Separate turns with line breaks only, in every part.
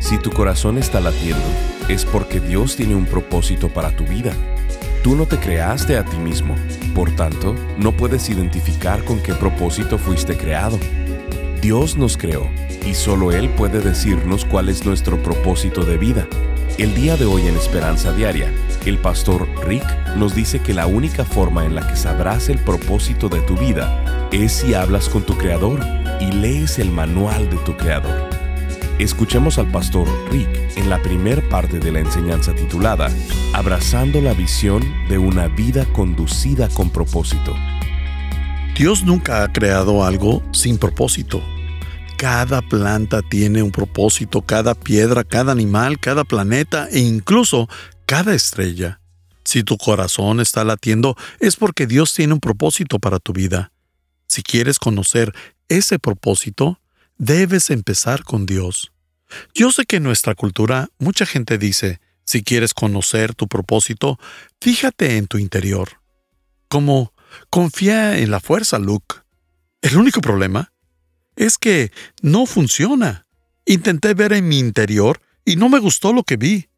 Si tu corazón está latiendo, es porque Dios tiene un propósito para tu vida. Tú no te creaste a ti mismo, por tanto, no puedes identificar con qué propósito fuiste creado. Dios nos creó y solo Él puede decirnos cuál es nuestro propósito de vida. El día de hoy en Esperanza Diaria, el pastor Rick nos dice que la única forma en la que sabrás el propósito de tu vida es si hablas con tu Creador y lees el manual de tu Creador. Escuchemos al pastor Rick en la primer parte de la enseñanza titulada Abrazando la visión de una vida conducida con propósito.
Dios nunca ha creado algo sin propósito. Cada planta tiene un propósito, cada piedra, cada animal, cada planeta e incluso cada estrella. Si tu corazón está latiendo es porque Dios tiene un propósito para tu vida. Si quieres conocer ese propósito, debes empezar con Dios. Yo sé que en nuestra cultura mucha gente dice, si quieres conocer tu propósito, fíjate en tu interior. Como, confía en la fuerza, Luke. El único problema es que no funciona. Intenté ver en mi interior y no me gustó lo que vi.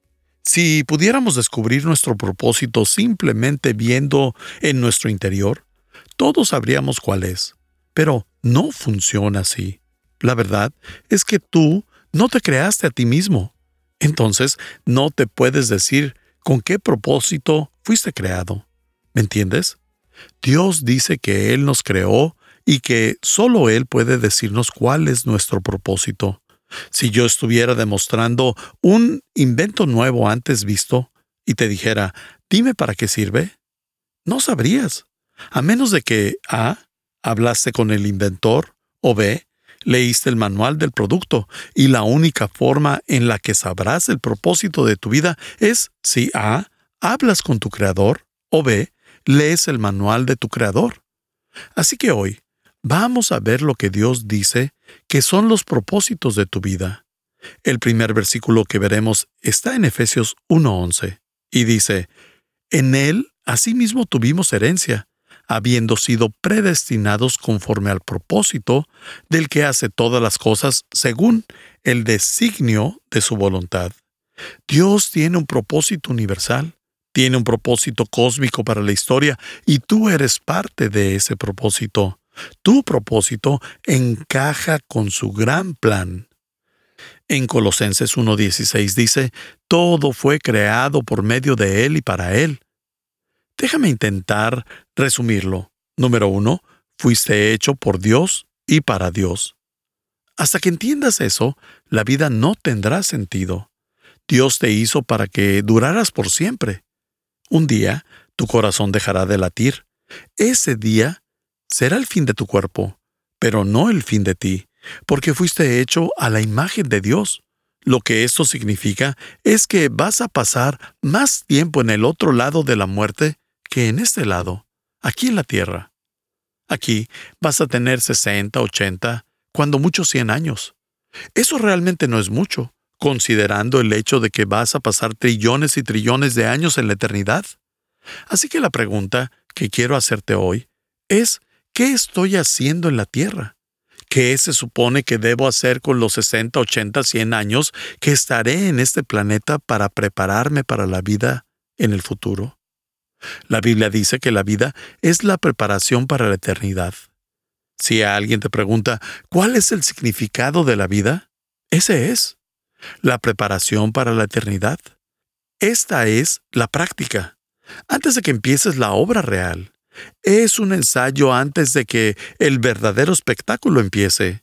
Si pudiéramos descubrir nuestro propósito simplemente viendo en nuestro interior, todos sabríamos cuál es. Pero no funciona así. La verdad es que tú no te creaste a ti mismo. Entonces, no te puedes decir con qué propósito fuiste creado. ¿Me entiendes? Dios dice que Él nos creó y que solo Él puede decirnos cuál es nuestro propósito. Si yo estuviera demostrando un invento nuevo antes visto y te dijera, dime para qué sirve, no sabrías, a menos de que A. hablaste con el inventor o B leíste el manual del producto y la única forma en la que sabrás el propósito de tu vida es si A. hablas con tu creador o B. lees el manual de tu creador. Así que hoy vamos a ver lo que Dios dice que son los propósitos de tu vida. El primer versículo que veremos está en Efesios 1.11 y dice, En él asimismo tuvimos herencia habiendo sido predestinados conforme al propósito del que hace todas las cosas según el designio de su voluntad. Dios tiene un propósito universal, tiene un propósito cósmico para la historia y tú eres parte de ese propósito. Tu propósito encaja con su gran plan. En Colosenses 1.16 dice, Todo fue creado por medio de Él y para Él Déjame intentar resumirlo. Número uno, fuiste hecho por Dios y para Dios. Hasta que entiendas eso, la vida no tendrá sentido. Dios te hizo para que duraras por siempre. Un día, tu corazón dejará de latir. Ese día será el fin de tu cuerpo, pero no el fin de ti, porque fuiste hecho a la imagen de Dios. Lo que esto significa es que vas a pasar más tiempo en el otro lado de la muerte que en este lado, aquí en la tierra. Aquí vas a tener 60, 80, cuando mucho 100 años. Eso realmente no es mucho, considerando el hecho de que vas a pasar trillones y trillones de años en la eternidad. Así que la pregunta que quiero hacerte hoy es, ¿qué estoy haciendo en la tierra? ¿Qué se supone que debo hacer con los 60, 80, 100 años que estaré en este planeta para prepararme para la vida en el futuro? La Biblia dice que la vida es la preparación para la eternidad. Si alguien te pregunta, ¿cuál es el significado de la vida? Ese es. La preparación para la eternidad. Esta es la práctica. Antes de que empieces la obra real. Es un ensayo antes de que el verdadero espectáculo empiece.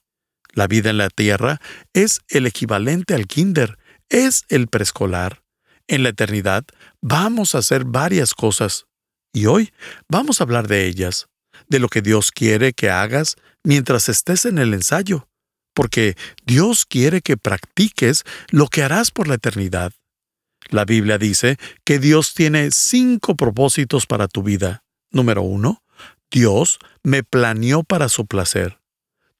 La vida en la tierra es el equivalente al kinder, es el preescolar. En la eternidad vamos a hacer varias cosas y hoy vamos a hablar de ellas, de lo que Dios quiere que hagas mientras estés en el ensayo, porque Dios quiere que practiques lo que harás por la eternidad. La Biblia dice que Dios tiene cinco propósitos para tu vida. Número uno, Dios me planeó para su placer.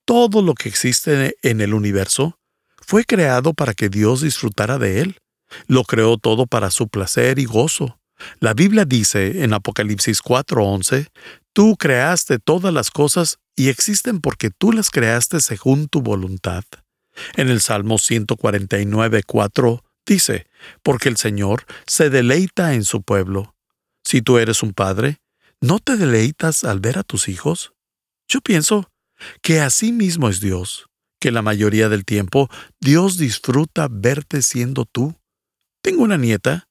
Todo lo que existe en el universo fue creado para que Dios disfrutara de él. Lo creó todo para su placer y gozo. La Biblia dice en Apocalipsis 4:11, Tú creaste todas las cosas y existen porque tú las creaste según tu voluntad. En el Salmo 149:4 dice, Porque el Señor se deleita en su pueblo. Si tú eres un padre, ¿no te deleitas al ver a tus hijos? Yo pienso que así mismo es Dios, que la mayoría del tiempo Dios disfruta verte siendo tú. Tengo una nieta,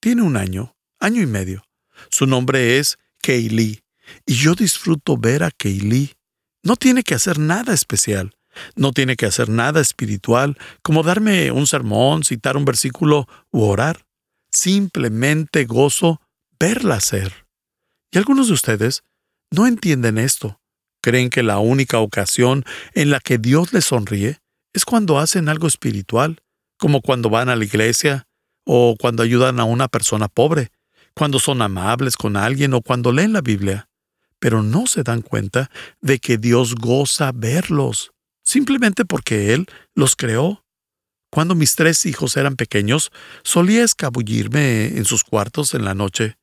tiene un año, año y medio. Su nombre es Kaylee, y yo disfruto ver a Kaylee. No tiene que hacer nada especial, no tiene que hacer nada espiritual, como darme un sermón, citar un versículo u orar. Simplemente gozo verla hacer. Y algunos de ustedes no entienden esto. Creen que la única ocasión en la que Dios les sonríe es cuando hacen algo espiritual, como cuando van a la iglesia o cuando ayudan a una persona pobre, cuando son amables con alguien o cuando leen la Biblia. Pero no se dan cuenta de que Dios goza verlos, simplemente porque Él los creó. Cuando mis tres hijos eran pequeños, solía escabullirme en sus cuartos en la noche.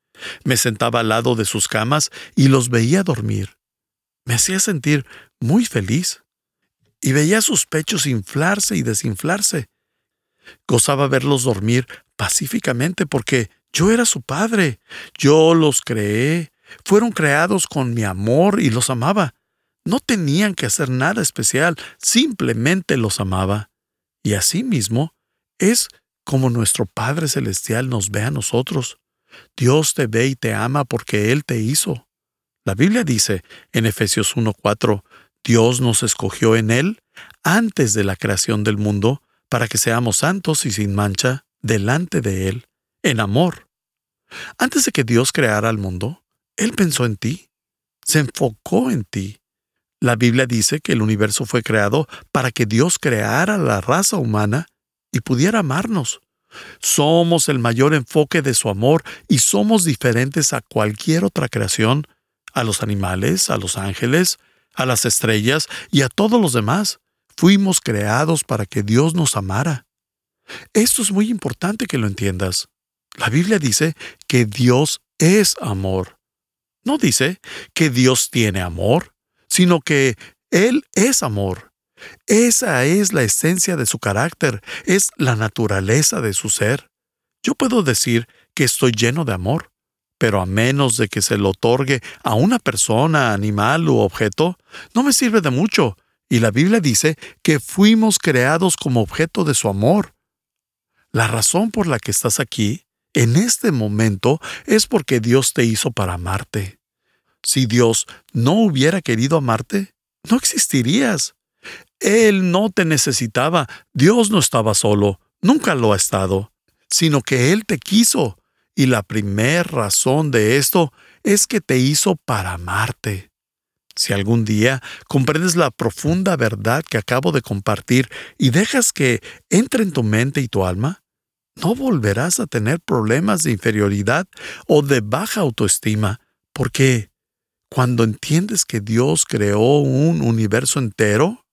Me sentaba al lado de sus camas y los veía dormir. Me hacía sentir muy feliz. Y veía sus pechos inflarse y desinflarse. Gozaba verlos dormir pacíficamente porque yo era su padre. Yo los creé. Fueron creados con mi amor y los amaba. No tenían que hacer nada especial, simplemente los amaba. Y así mismo es como nuestro Padre Celestial nos ve a nosotros. Dios te ve y te ama porque Él te hizo. La Biblia dice en Efesios 1.4, Dios nos escogió en Él antes de la creación del mundo para que seamos santos y sin mancha delante de Él, en amor. Antes de que Dios creara el mundo, Él pensó en ti, se enfocó en ti. La Biblia dice que el universo fue creado para que Dios creara la raza humana y pudiera amarnos. Somos el mayor enfoque de su amor y somos diferentes a cualquier otra creación, a los animales, a los ángeles, a las estrellas y a todos los demás. Fuimos creados para que Dios nos amara. Esto es muy importante que lo entiendas. La Biblia dice que Dios es amor. No dice que Dios tiene amor, sino que Él es amor. Esa es la esencia de su carácter, es la naturaleza de su ser. Yo puedo decir que estoy lleno de amor, pero a menos de que se lo otorgue a una persona, animal u objeto, no me sirve de mucho. Y la Biblia dice que fuimos creados como objeto de su amor. La razón por la que estás aquí, en este momento, es porque Dios te hizo para amarte. Si Dios no hubiera querido amarte, no existirías. Él no te necesitaba, Dios no estaba solo, nunca lo ha estado, sino que Él te quiso, y la primera razón de esto es que te hizo para amarte. Si algún día comprendes la profunda verdad que acabo de compartir y dejas que entre en tu mente y tu alma, no volverás a tener problemas de inferioridad o de baja autoestima, porque cuando entiendes que Dios creó un universo entero,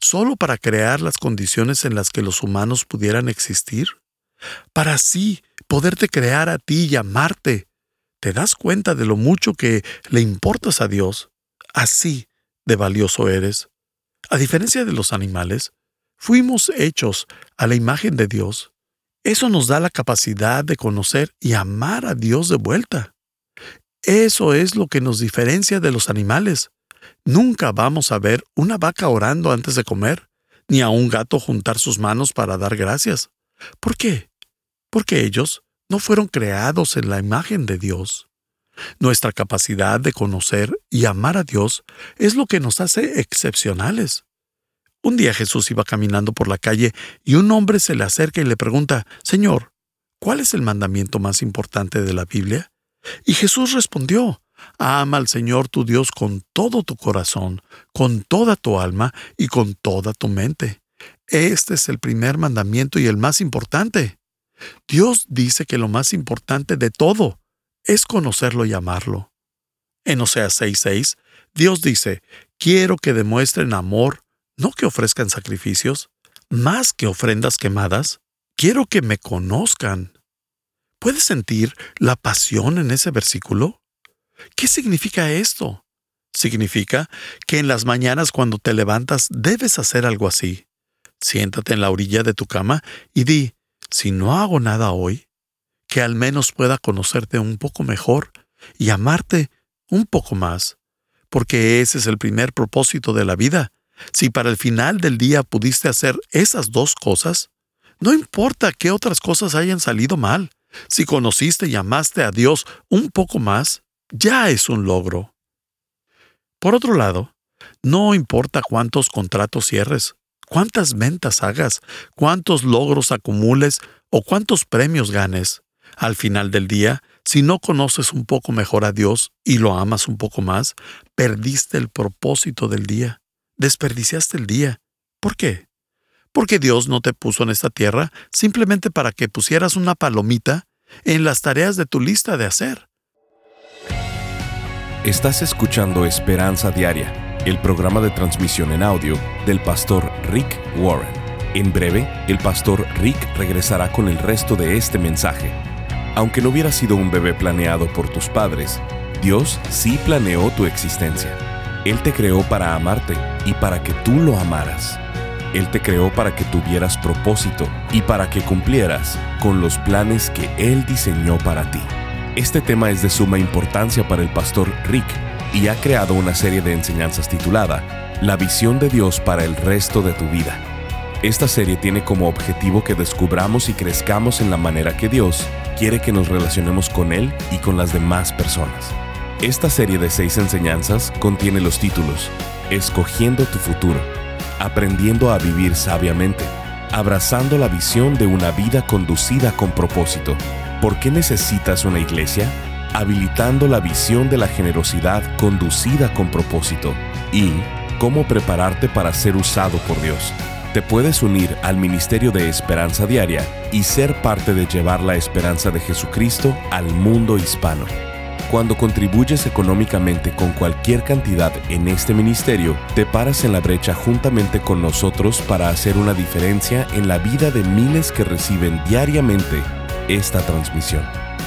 solo para crear las condiciones en las que los humanos pudieran existir, para así poderte crear a ti y amarte, te das cuenta de lo mucho que le importas a Dios. Así de valioso eres. A diferencia de los animales, fuimos hechos a la imagen de Dios. Eso nos da la capacidad de conocer y amar a Dios de vuelta. Eso es lo que nos diferencia de los animales. Nunca vamos a ver una vaca orando antes de comer, ni a un gato juntar sus manos para dar gracias. ¿Por qué? Porque ellos no fueron creados en la imagen de Dios. Nuestra capacidad de conocer y amar a Dios es lo que nos hace excepcionales. Un día Jesús iba caminando por la calle y un hombre se le acerca y le pregunta, Señor, ¿cuál es el mandamiento más importante de la Biblia? Y Jesús respondió, Ama al Señor tu Dios con todo tu corazón, con toda tu alma y con toda tu mente. Este es el primer mandamiento y el más importante. Dios dice que lo más importante de todo es conocerlo y amarlo. En Oseas 6:6, Dios dice, quiero que demuestren amor, no que ofrezcan sacrificios, más que ofrendas quemadas, quiero que me conozcan. ¿Puedes sentir la pasión en ese versículo? ¿Qué significa esto? Significa que en las mañanas cuando te levantas debes hacer algo así. Siéntate en la orilla de tu cama y di, si no hago nada hoy, que al menos pueda conocerte un poco mejor y amarte un poco más, porque ese es el primer propósito de la vida. Si para el final del día pudiste hacer esas dos cosas, no importa qué otras cosas hayan salido mal, si conociste y amaste a Dios un poco más, ya es un logro. Por otro lado, no importa cuántos contratos cierres, cuántas ventas hagas, cuántos logros acumules o cuántos premios ganes. Al final del día, si no conoces un poco mejor a Dios y lo amas un poco más, perdiste el propósito del día. Desperdiciaste el día. ¿Por qué? Porque Dios no te puso en esta tierra simplemente para que pusieras una palomita en las tareas de tu lista de hacer.
Estás escuchando Esperanza Diaria el programa de transmisión en audio del pastor Rick Warren. En breve, el pastor Rick regresará con el resto de este mensaje. Aunque no hubiera sido un bebé planeado por tus padres, Dios sí planeó tu existencia. Él te creó para amarte y para que tú lo amaras. Él te creó para que tuvieras propósito y para que cumplieras con los planes que Él diseñó para ti. Este tema es de suma importancia para el pastor Rick y ha creado una serie de enseñanzas titulada La visión de Dios para el resto de tu vida. Esta serie tiene como objetivo que descubramos y crezcamos en la manera que Dios quiere que nos relacionemos con Él y con las demás personas. Esta serie de seis enseñanzas contiene los títulos Escogiendo tu futuro, Aprendiendo a vivir sabiamente, Abrazando la visión de una vida conducida con propósito. ¿Por qué necesitas una iglesia? Habilitando la visión de la generosidad conducida con propósito y cómo prepararte para ser usado por Dios. Te puedes unir al Ministerio de Esperanza Diaria y ser parte de llevar la esperanza de Jesucristo al mundo hispano. Cuando contribuyes económicamente con cualquier cantidad en este ministerio, te paras en la brecha juntamente con nosotros para hacer una diferencia en la vida de miles que reciben diariamente esta transmisión.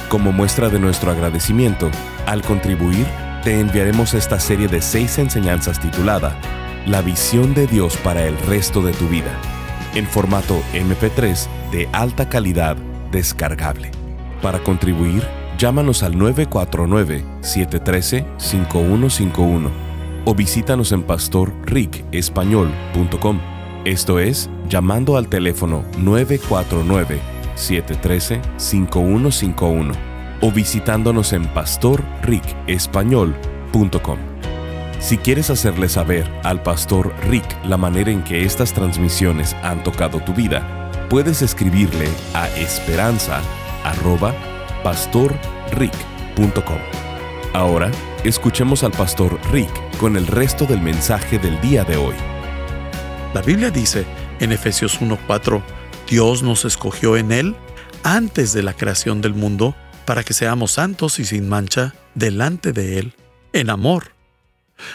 Como muestra de nuestro agradecimiento, al contribuir, te enviaremos esta serie de seis enseñanzas titulada La visión de Dios para el resto de tu vida, en formato MP3 de alta calidad descargable. Para contribuir, llámanos al 949-713-5151 o visítanos en pastorricespañol.com. Esto es, llamando al teléfono 949 713-5151 o visitándonos en pastorricespañol.com. Si quieres hacerle saber al pastor Rick la manera en que estas transmisiones han tocado tu vida, puedes escribirle a esperanza@pastorrick.com. Ahora, escuchemos al pastor Rick con el resto del mensaje del día de hoy.
La Biblia dice en Efesios 1:4 Dios nos escogió en Él antes de la creación del mundo para que seamos santos y sin mancha delante de Él, en amor.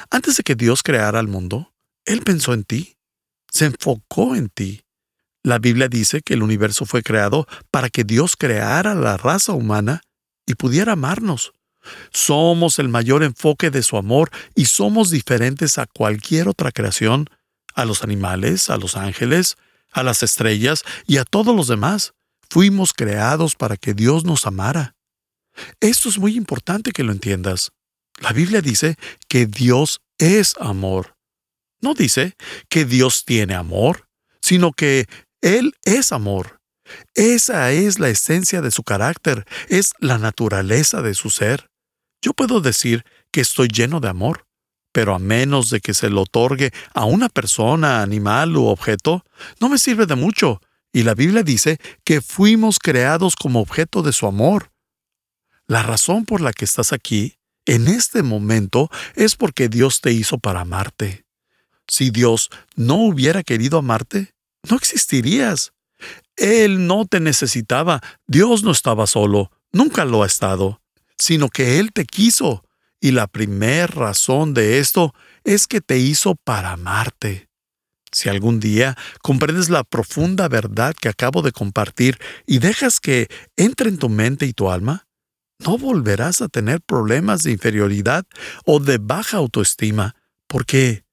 Antes de que Dios creara el mundo, Él pensó en ti, se enfocó en ti. La Biblia dice que el universo fue creado para que Dios creara la raza humana y pudiera amarnos. Somos el mayor enfoque de su amor y somos diferentes a cualquier otra creación, a los animales, a los ángeles, a las estrellas y a todos los demás. Fuimos creados para que Dios nos amara. Esto es muy importante que lo entiendas. La Biblia dice que Dios es amor. No dice que Dios tiene amor, sino que Él es amor. Esa es la esencia de su carácter, es la naturaleza de su ser. Yo puedo decir que estoy lleno de amor, pero a menos de que se lo otorgue a una persona, animal u objeto, no me sirve de mucho. Y la Biblia dice que fuimos creados como objeto de su amor. La razón por la que estás aquí en este momento es porque Dios te hizo para amarte. Si Dios no hubiera querido amarte, no existirías. Él no te necesitaba, Dios no estaba solo, nunca lo ha estado, sino que Él te quiso. Y la primera razón de esto es que te hizo para amarte. Si algún día comprendes la profunda verdad que acabo de compartir y dejas que entre en tu mente y tu alma, no volverás a tener problemas de inferioridad o de baja autoestima, porque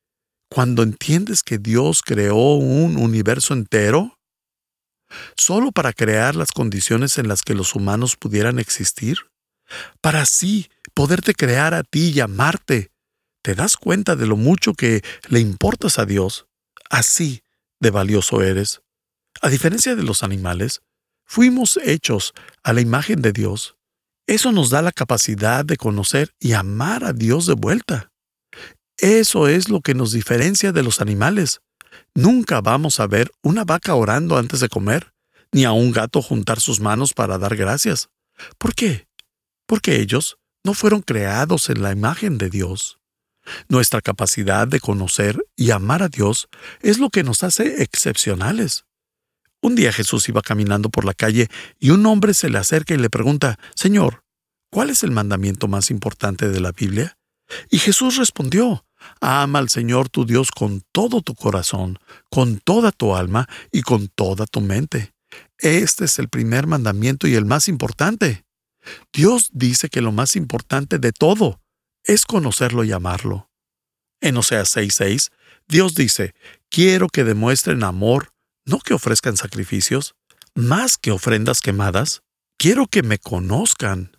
cuando entiendes que Dios creó un universo entero, solo para crear las condiciones en las que los humanos pudieran existir, para así poderte crear a ti y amarte, te das cuenta de lo mucho que le importas a Dios. Así de valioso eres. A diferencia de los animales, fuimos hechos a la imagen de Dios. Eso nos da la capacidad de conocer y amar a Dios de vuelta. Eso es lo que nos diferencia de los animales. Nunca vamos a ver una vaca orando antes de comer, ni a un gato juntar sus manos para dar gracias. ¿Por qué? Porque ellos no fueron creados en la imagen de Dios. Nuestra capacidad de conocer y amar a Dios es lo que nos hace excepcionales. Un día Jesús iba caminando por la calle y un hombre se le acerca y le pregunta, Señor, ¿cuál es el mandamiento más importante de la Biblia? Y Jesús respondió, Ama al Señor tu Dios con todo tu corazón, con toda tu alma y con toda tu mente. Este es el primer mandamiento y el más importante. Dios dice que lo más importante de todo es conocerlo y amarlo. En Oseas 6:6, Dios dice, quiero que demuestren amor no que ofrezcan sacrificios, más que ofrendas quemadas, quiero que me conozcan.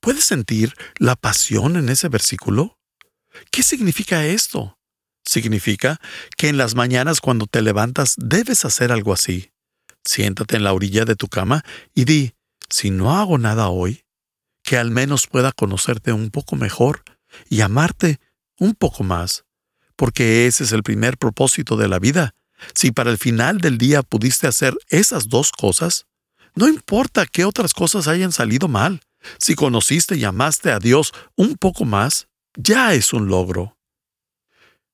¿Puedes sentir la pasión en ese versículo? ¿Qué significa esto? Significa que en las mañanas cuando te levantas debes hacer algo así. Siéntate en la orilla de tu cama y di, si no hago nada hoy, que al menos pueda conocerte un poco mejor y amarte un poco más, porque ese es el primer propósito de la vida, si para el final del día pudiste hacer esas dos cosas, no importa qué otras cosas hayan salido mal, si conociste y amaste a Dios un poco más, ya es un logro.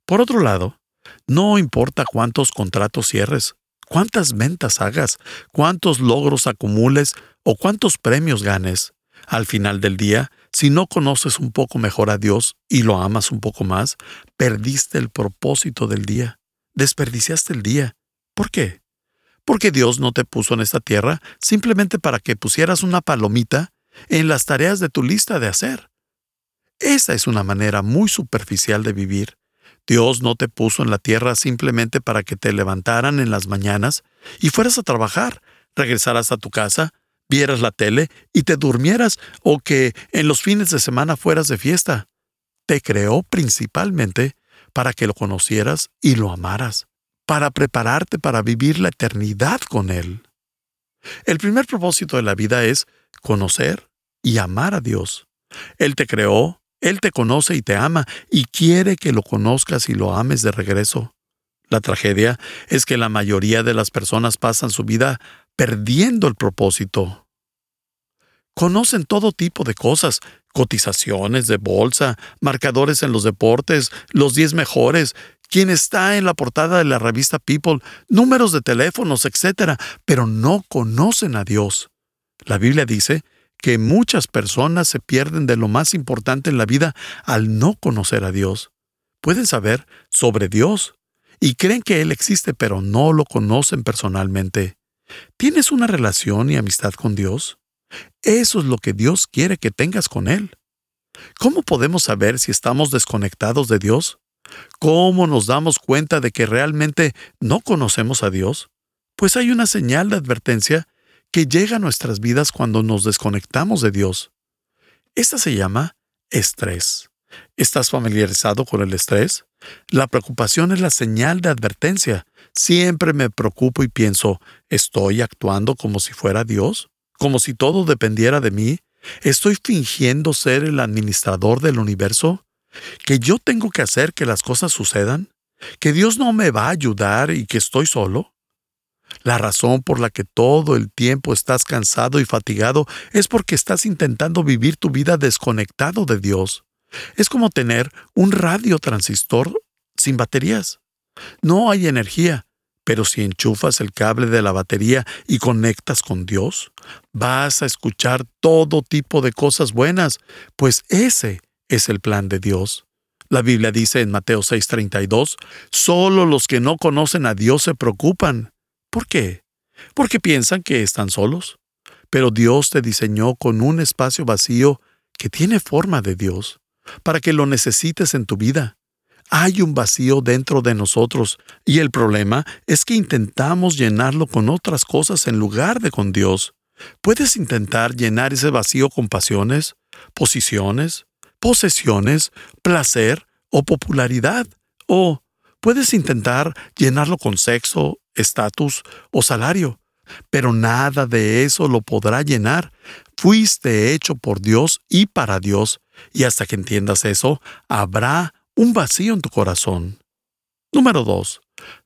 Por otro lado, no importa cuántos contratos cierres, cuántas ventas hagas, cuántos logros acumules o cuántos premios ganes, al final del día, si no conoces un poco mejor a Dios y lo amas un poco más, perdiste el propósito del día desperdiciaste el día. ¿Por qué? Porque Dios no te puso en esta tierra simplemente para que pusieras una palomita en las tareas de tu lista de hacer. Esa es una manera muy superficial de vivir. Dios no te puso en la tierra simplemente para que te levantaran en las mañanas y fueras a trabajar, regresaras a tu casa, vieras la tele y te durmieras o que en los fines de semana fueras de fiesta. Te creó principalmente para que lo conocieras y lo amaras, para prepararte para vivir la eternidad con Él. El primer propósito de la vida es conocer y amar a Dios. Él te creó, Él te conoce y te ama, y quiere que lo conozcas y lo ames de regreso. La tragedia es que la mayoría de las personas pasan su vida perdiendo el propósito. Conocen todo tipo de cosas, cotizaciones de bolsa, marcadores en los deportes, los 10 mejores, quien está en la portada de la revista People, números de teléfonos, etc., pero no conocen a Dios. La Biblia dice que muchas personas se pierden de lo más importante en la vida al no conocer a Dios. Pueden saber sobre Dios y creen que Él existe, pero no lo conocen personalmente. ¿Tienes una relación y amistad con Dios? Eso es lo que Dios quiere que tengas con Él. ¿Cómo podemos saber si estamos desconectados de Dios? ¿Cómo nos damos cuenta de que realmente no conocemos a Dios? Pues hay una señal de advertencia que llega a nuestras vidas cuando nos desconectamos de Dios. Esta se llama estrés. ¿Estás familiarizado con el estrés? La preocupación es la señal de advertencia. Siempre me preocupo y pienso, ¿estoy actuando como si fuera Dios? como si todo dependiera de mí? ¿Estoy fingiendo ser el administrador del universo? ¿Que yo tengo que hacer que las cosas sucedan? ¿Que Dios no me va a ayudar y que estoy solo? La razón por la que todo el tiempo estás cansado y fatigado es porque estás intentando vivir tu vida desconectado de Dios. Es como tener un radio transistor sin baterías. No hay energía, pero si enchufas el cable de la batería y conectas con Dios, vas a escuchar todo tipo de cosas buenas, pues ese es el plan de Dios. La Biblia dice en Mateo 6:32, solo los que no conocen a Dios se preocupan. ¿Por qué? Porque piensan que están solos. Pero Dios te diseñó con un espacio vacío que tiene forma de Dios, para que lo necesites en tu vida. Hay un vacío dentro de nosotros y el problema es que intentamos llenarlo con otras cosas en lugar de con Dios. Puedes intentar llenar ese vacío con pasiones, posiciones, posesiones, placer o popularidad. O puedes intentar llenarlo con sexo, estatus o salario. Pero nada de eso lo podrá llenar. Fuiste hecho por Dios y para Dios, y hasta que entiendas eso, habrá un vacío en tu corazón. Número 2.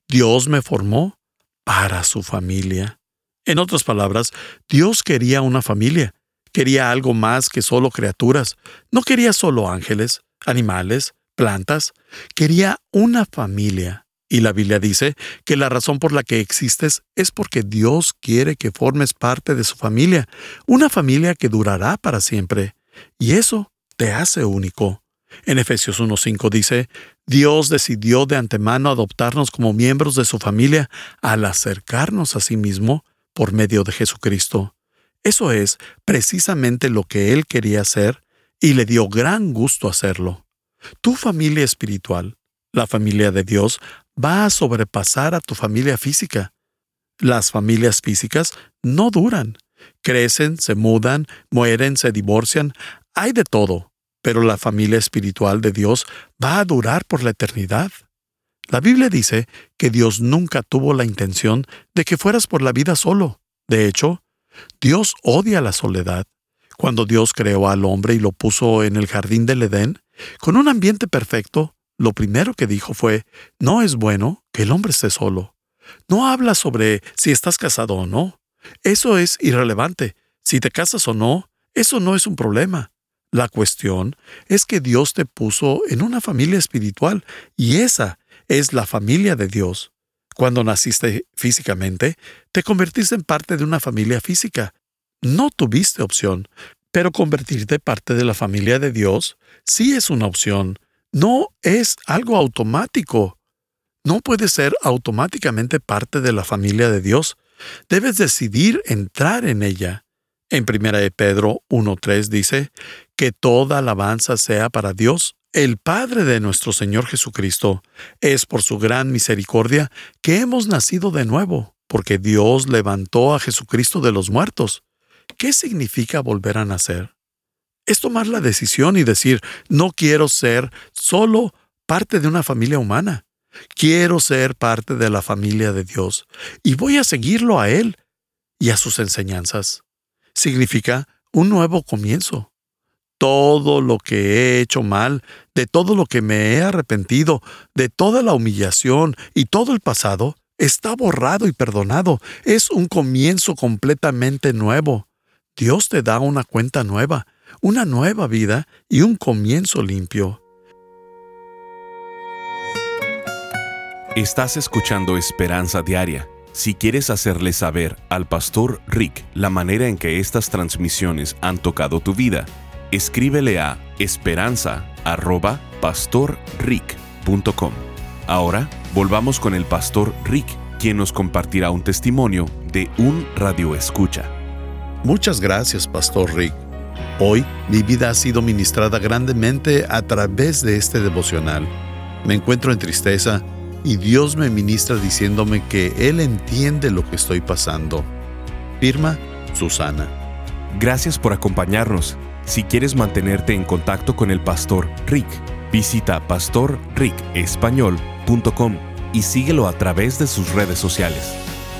Dios me formó para su familia. En otras palabras, Dios quería una familia. Quería algo más que solo criaturas. No quería solo ángeles, animales, plantas. Quería una familia. Y la Biblia dice que la razón por la que existes es porque Dios quiere que formes parte de su familia, una familia que durará para siempre. Y eso te hace único. En Efesios 1.5 dice, Dios decidió de antemano adoptarnos como miembros de su familia al acercarnos a sí mismo por medio de Jesucristo. Eso es precisamente lo que Él quería hacer y le dio gran gusto hacerlo. Tu familia espiritual, la familia de Dios, va a sobrepasar a tu familia física. Las familias físicas no duran. Crecen, se mudan, mueren, se divorcian. Hay de todo pero la familia espiritual de Dios va a durar por la eternidad. La Biblia dice que Dios nunca tuvo la intención de que fueras por la vida solo. De hecho, Dios odia la soledad. Cuando Dios creó al hombre y lo puso en el jardín del Edén, con un ambiente perfecto, lo primero que dijo fue, no es bueno que el hombre esté solo. No habla sobre si estás casado o no. Eso es irrelevante. Si te casas o no, eso no es un problema. La cuestión es que Dios te puso en una familia espiritual y esa es la familia de Dios. Cuando naciste físicamente, te convertiste en parte de una familia física. No tuviste opción, pero convertirte parte de la familia de Dios sí es una opción. No es algo automático. No puedes ser automáticamente parte de la familia de Dios. Debes decidir entrar en ella. En 1 Pedro 1.3 dice, que toda alabanza sea para Dios, el Padre de nuestro Señor Jesucristo. Es por su gran misericordia que hemos nacido de nuevo, porque Dios levantó a Jesucristo de los muertos. ¿Qué significa volver a nacer? Es tomar la decisión y decir, no quiero ser solo parte de una familia humana. Quiero ser parte de la familia de Dios y voy a seguirlo a Él y a sus enseñanzas significa un nuevo comienzo. Todo lo que he hecho mal, de todo lo que me he arrepentido, de toda la humillación y todo el pasado, está borrado y perdonado. Es un comienzo completamente nuevo. Dios te da una cuenta nueva, una nueva vida y un comienzo limpio.
Estás escuchando Esperanza Diaria si quieres hacerle saber al pastor Rick la manera en que estas transmisiones han tocado tu vida, escríbele a esperanza.pastorrick.com. Ahora volvamos con el pastor Rick, quien nos compartirá un testimonio de un radio escucha.
Muchas gracias, pastor Rick. Hoy mi vida ha sido ministrada grandemente a través de este devocional. Me encuentro en tristeza y Dios me ministra diciéndome que Él entiende lo que estoy pasando. Firma Susana.
Gracias por acompañarnos. Si quieres mantenerte en contacto con el pastor Rick, visita pastorricespañol.com y síguelo a través de sus redes sociales.